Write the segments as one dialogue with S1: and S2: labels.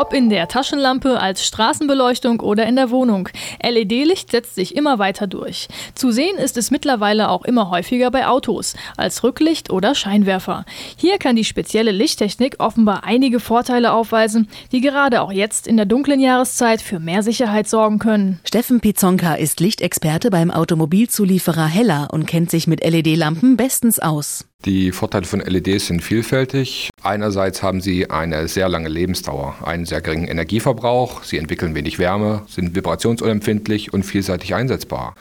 S1: Ob in der Taschenlampe, als Straßenbeleuchtung oder in der Wohnung. LED-Licht setzt sich immer weiter durch. Zu sehen ist es mittlerweile auch immer häufiger bei Autos, als Rücklicht oder Scheinwerfer. Hier kann die spezielle Lichttechnik offenbar einige Vorteile aufweisen, die gerade auch jetzt in der dunklen Jahreszeit für mehr Sicherheit sorgen können.
S2: Steffen Pizonka ist Lichtexperte beim Automobilzulieferer Heller und kennt sich mit LED-Lampen bestens aus.
S3: Die Vorteile von LEDs sind vielfältig. Einerseits haben sie eine sehr lange Lebensdauer, einen sehr geringen Energieverbrauch, sie entwickeln wenig Wärme, sind vibrationsunempfindlich und vielseitig einsetzbar.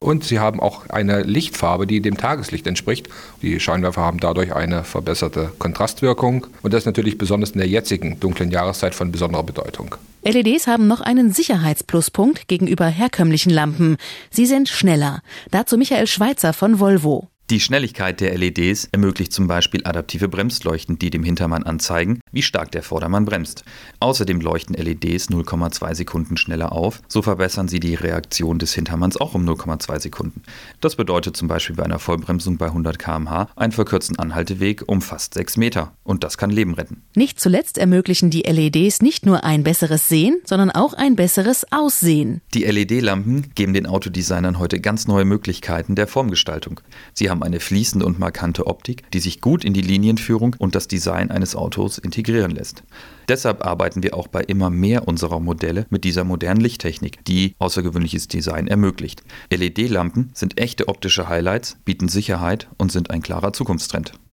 S3: Und sie haben auch eine Lichtfarbe, die dem Tageslicht entspricht. Die Scheinwerfer haben dadurch eine verbesserte Kontrastwirkung. Und das ist natürlich besonders in der jetzigen dunklen Jahreszeit von besonderer Bedeutung.
S2: LEDs haben noch einen Sicherheitspluspunkt gegenüber herkömmlichen Lampen. Sie sind schneller. Dazu Michael Schweitzer von Volvo.
S4: Die Schnelligkeit der LEDs ermöglicht zum Beispiel adaptive Bremsleuchten, die dem Hintermann anzeigen, wie stark der Vordermann bremst. Außerdem leuchten LEDs 0,2 Sekunden schneller auf, so verbessern sie die Reaktion des Hintermanns auch um 0,2 Sekunden. Das bedeutet zum Beispiel bei einer Vollbremsung bei 100 km/h einen verkürzten Anhalteweg um fast 6 Meter. Und das kann Leben retten.
S2: Nicht zuletzt ermöglichen die LEDs nicht nur ein besseres Sehen, sondern auch ein besseres Aussehen.
S4: Die LED-Lampen geben den Autodesignern heute ganz neue Möglichkeiten der Formgestaltung. Sie haben eine fließende und markante Optik, die sich gut in die Linienführung und das Design eines Autos integrieren lässt. Deshalb arbeiten wir auch bei immer mehr unserer Modelle mit dieser modernen Lichttechnik, die außergewöhnliches Design ermöglicht. LED-Lampen sind echte optische Highlights, bieten Sicherheit und sind ein klarer Zukunftstrend.